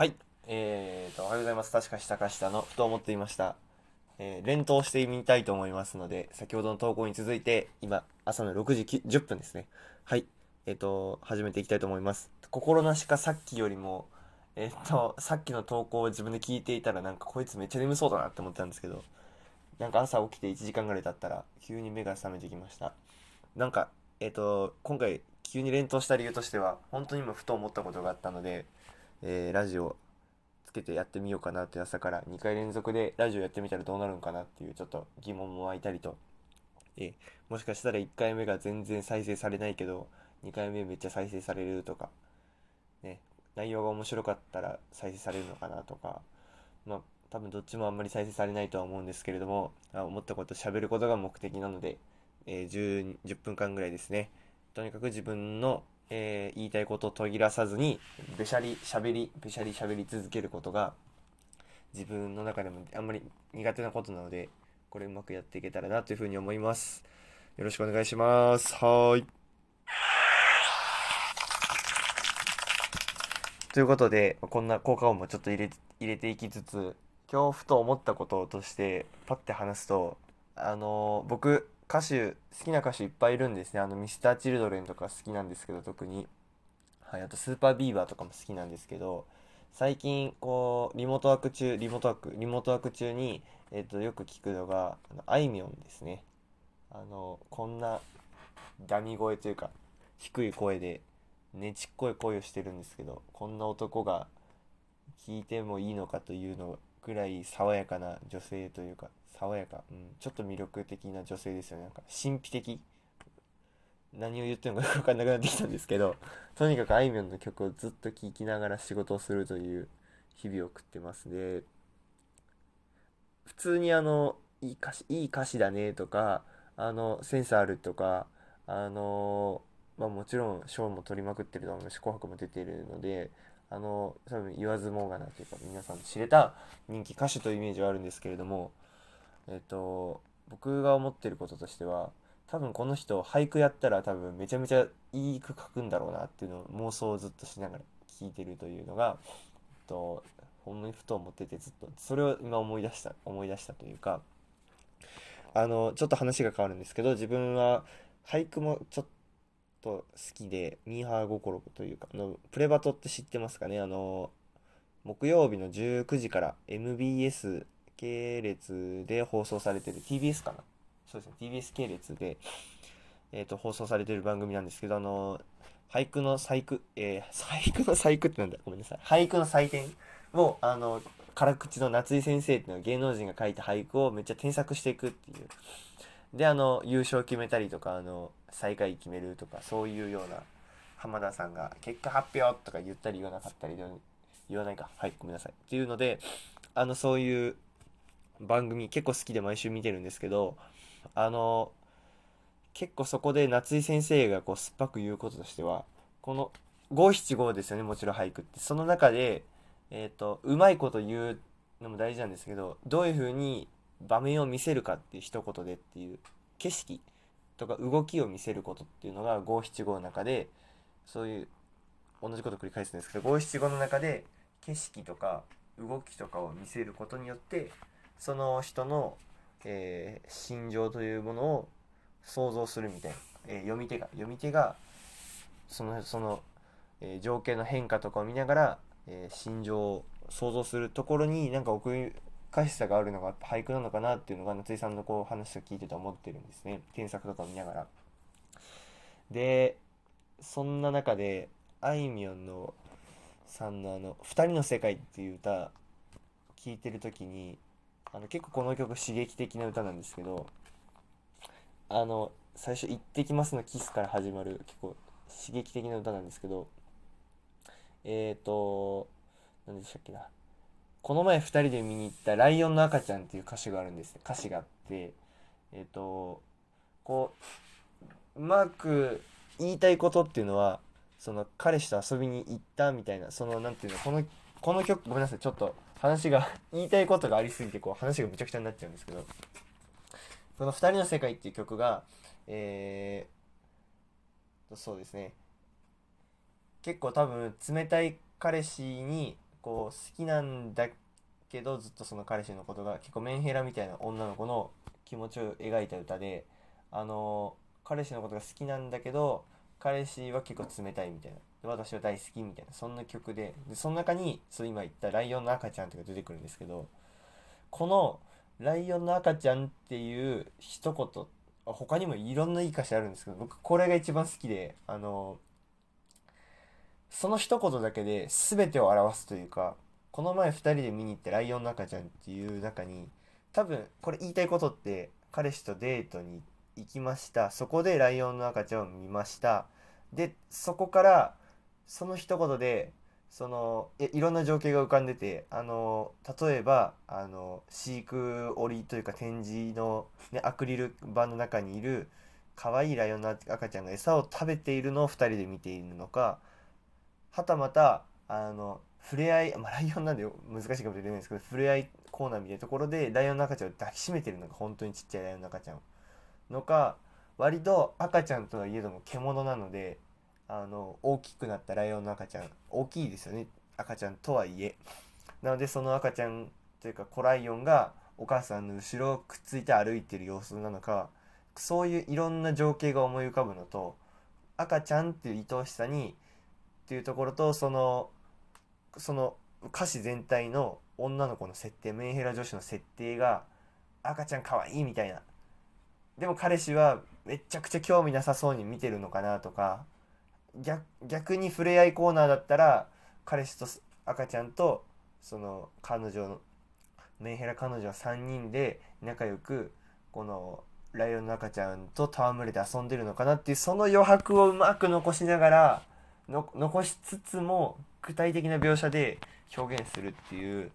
はい。えーと、おはようございます。確かしたかしたの、ふと思っていました。えー連投してみたいと思いますので、先ほどの投稿に続いて、今、朝の6時10分ですね。はい。えっ、と、始めていきたいと思います。心なしかさっきよりも、えっ、と、さっきの投稿を自分で聞いていたら、なんかこいつめっちゃ眠そうだなって思ったんですけど、なんか朝起きて1時間ぐらい経ったら、急に目が覚めてきました。なんか、えっ、と、今回、急に連投した理由としては、本当に今ふと思ったことがあったので、えーラジオつけてやってみようかなって朝から2回連続でラジオやってみたらどうなるのかなっていうちょっと疑問も湧いたりと、えーもしかしたら1回目が全然再生されないけど2回目めっちゃ再生されるとか、ね、内容が面白かったら再生されるのかなとかまあ多分どっちもあんまり再生されないとは思うんですけれどもあ思ったこと喋ることが目的なので、えー 10, 10分間ぐらいですね。とにかく自分の、えー言いたいことを途切らさずにべしゃりしゃべりべしゃりしゃべり続けることが自分の中でもあんまり苦手なことなのでこれうまくやっていけたらなというふうに思います。よろしくお願いします。はい。ということでこんな効果音もちょっと入れ入れていきつつ今日ふと思ったこととしてパッて話すとあの僕歌手好きな歌手いっぱいいるんですね。あのミスターチルドレンとか好きなんですけど特に。はいあとスーパービーバーとかも好きなんですけど最近こうリモートワーク中リモートワークリモートワーク中に、えっとよく聞くのがあのあいみょんですね。あのこんなダミ声というか低い声でねちっこい声をしてるんですけどこんな男が聞いてもいいのかというのぐらい爽やかな女性というか爽やか、うん、ちょっと魅力的な女性ですよね。なんか神秘的。何を言ってるのかよく分かんなくなってきたんですけどとにかくあいみょんの曲をずっと聴きながら仕事をするという日々を送ってます。で普通にあのいい歌詞いい歌詞だねとかあのセンスあるとかあのまあもちろん賞も取りまくってると思うし紅白も出てるのであの多分言わずもがなというか皆さん知れた人気歌手というイメージはあるんですけれどもえっと僕が思ってることとしては多分この人俳句やったら多分めちゃめちゃいい句書くんだろうなっていうのを妄想をずっとしながら聞いてるというのが、えっと、ほんまにふと思っててずっとそれを今思い出した思い出したというかあのちょっと話が変わるんですけど自分は俳句もちょっと好きでミーハー心というかあのプレバトって知ってますかね？あの木曜日の19時から MBS 系列で放送されてる TBS かな？そうですね TBS 系列で、えー、と放送されてる番組なんですけどあの俳句の細工、えー俳句の細工ってなんだ？ごめんなさい。俳句の採点をあの辛口の夏井先生っていうのは芸能人が書いた俳句をめっちゃ添削していくっていう。であの優勝決めたりとかあの最下位決めるとかそういうような浜田さんが結果発表とか言ったり言わなかったり言わないか。はいごめんなさい。っていうのであのそういう番組結構好きで毎週見てるんですけどあの結構そこで夏井先生がこう酸っぱく言うこととしてはこの五七五ですよねもちろん俳句って。その中でえっ、とうまいこと言うのも大事なんですけどどういうふうに場面を見せるかっていう一言でっていう景色とか動きを見せることっていうのが五七五の中でそういう同じこと繰り返すんですけど五七五の中で景色とか動きとかを見せることによってその人の、えー心情というものを想像するみたいな、えー読み手が読み手がそのその、えー情景の変化とかを見ながら、え心情を想像するところになんか奥深しさがあるのがやっぱ俳句なのかなっていうのが夏井さんのこう話を聞いてて思ってるんですね添削とかを見ながら。でそんな中であいみょんのさんのあの「二人の世界」っていう歌聞いてる時にあの結構この曲刺激的な歌なんですけどあの最初「行ってきます」のキスから始まる結構刺激的な歌なんですけどえーと何でしたっけなこの前2人で見に行った「ライオンの赤ちゃん」っていう歌詞があるんです歌詞があってえっ、とこううまく言いたいことっていうのはその彼氏と遊びに行ったみたいなそのなんていうのこのこの曲ごめんなさいちょっと話が 言いたいことがありすぎてこう話がむちゃくちゃになっちゃうんですけどこの「二人の世界」っていう曲がえー、そうですね。結構多分冷たい彼氏にこう好きなんだけどずっとその彼氏のことが結構メンヘラみたいな女の子の気持ちを描いた歌であの彼氏のことが好きなんだけど彼氏は結構冷たいみたいな。私は大好きみたいな。そんな曲で。でその中にそう今言った「ライオンの赤ちゃん」とか出てくるんですけどこの「ライオンの赤ちゃん」っていう一言他にもいろんないい歌詞あるんですけど僕これが一番好きであのその一言だけで全てを表すというかこの前2人で見に行って「ライオンの赤ちゃん」っていう中に多分これ言いたいことって彼氏とデートに行きました。そこでライオンの赤ちゃんを見ました。でそこからその一言でそのいいろんな情景が浮かんでてあの例えばあの飼育檻というか展示の、ね、アクリル板の中にいる可愛いライオンの赤ちゃんが餌を食べているのを2人で見ているのかはたまたあの触れ合い、まあ、ライオンなんで難しいかもしれないですけど触れ合いコーナーみたいなところでライオンの赤ちゃんを抱きしめてるのが本当にちっちゃいライオンの赤ちゃん。のか割と赤ちゃんとはいえども獣なのであの大きくなったライオンの赤ちゃん大きいですよね。赤ちゃんとはいえ。なのでその赤ちゃんというか子ライオンがお母さんの後ろをくっついて歩いてる様子なのかそういういろんな情景が思い浮かぶのと赤ちゃんっていう愛おしさにっていうところとそのその歌詞全体の女の子の設定メンヘラ女子の設定が赤ちゃんかわいみたいな。でも彼氏はめちゃくちゃ興味なさそうに見てるのかなとか。逆に触れ合いコーナーだったら彼氏と赤ちゃんとその彼女のメンヘラ彼女は3人で仲良くこのライオンの赤ちゃんと戯れて遊んでるのかなっていうその余白をうまく残しながら残しつつも具体的な描写で表現するっていう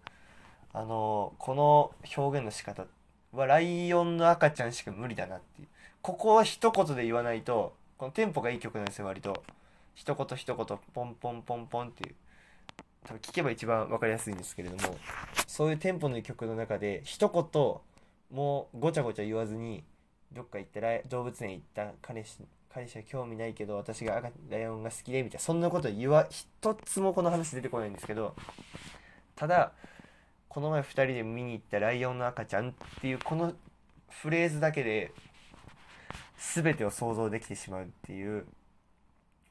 あのこの表現の仕方はライオンの赤ちゃんしか無理だなっていう。ここは一言で言わないとこのテンポがいい曲なんですよ割と。一言一言ポンポンポンポンっていう。多分聞けば一番分かりやすいんですけれどもそういうテンポのいい曲の中で一言もうごちゃごちゃ言わずにどっか行って動物園行った彼氏彼氏は興味ないけど私が赤ライオンが好きでみたいなそんなこと言わ一つもこの話出てこないんですけどただこの前2人で見に行ったライオンの赤ちゃんっていうこのフレーズだけで全てを想像できてしまうっていう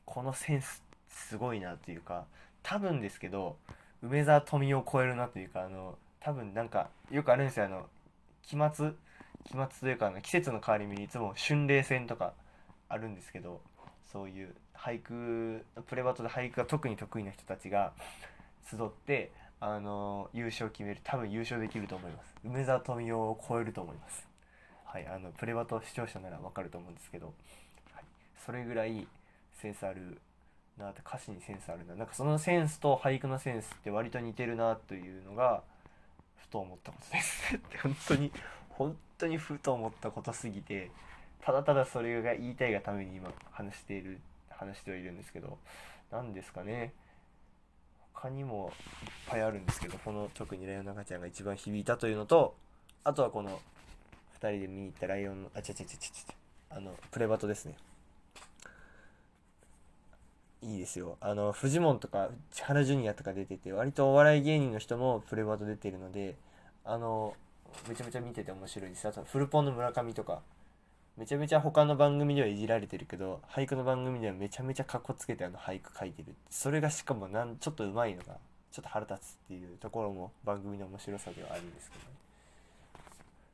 このセンスすごいなというか多分ですけど梅沢富美男を超えるなというかあの多分なんかよくあるんですよあの期末期末というかあの季節の変わり目にいつも春麗戦とかあるんですけどそういう俳句プレバトで俳句が特に得意な人たちが集ってあの優勝決める多分優勝できると思います。梅沢富美男を超えると思います。はいあのプレバト視聴者ならわかると思うんですけど、はい、それぐらいセンスあるなって歌詞にセンスあるな。なんかそのセンスと俳句のセンスって割と似てるなというのがふと思ったことです。本当に本当にふと思ったことすぎてただただそれが言いたいがために今話している話してはいるんですけど何ですかね。他にもいっぱいあるんですけどこの特にライオンの赤ちゃんが一番響いたというのとあとはこの2人で見に行ったライオンのあちゃちゃちゃちゃちゃあのプレバトですね。いいですよ。あのフジモンとか千原ジュニアとか出てて割とお笑い芸人の人もプレバト出てるのであのめちゃめちゃ見てて面白いです。あとフルポンの村上とか。めちゃめちゃ他の番組ではいじられてるけど俳句の番組ではめちゃめちゃかっこつけてあの俳句書いてる。それがしかもなんちょっとうまいのがちょっと腹立つっていうところも番組の面白さではあるんですけどね、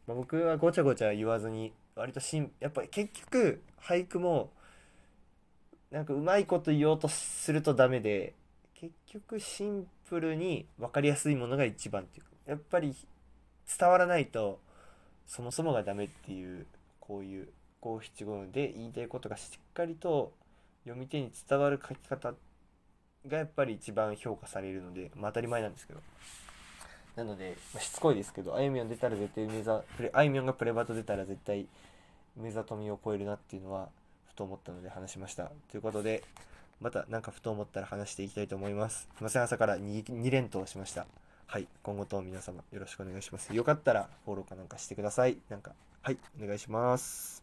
まあ、僕はごちゃごちゃ言わずに割としんやっぱり結局俳句もなんかうまいこと言おうとするとダメで結局シンプルに分かりやすいものが一番っていうかやっぱり伝わらないとそもそもがダメっていうこういう五七五で言いたいことがしっかりと読み手に伝わる書き方がやっぱり一番評価されるので、まあ、当たり前なんですけど。なので、まあ、しつこいですけどあいみょん出たら絶対梅沢あいみょんがプレバト出たら絶対梅沢富美を超えるなっていうのはふと思ったので話しました。ということでまた何かふと思ったら話していきたいと思います。すいません。朝から 2, 2連投しました。はい。今後とも皆様よろしくお願いします。よかったらフォローかなんかしてください。なんかはい。お願いします。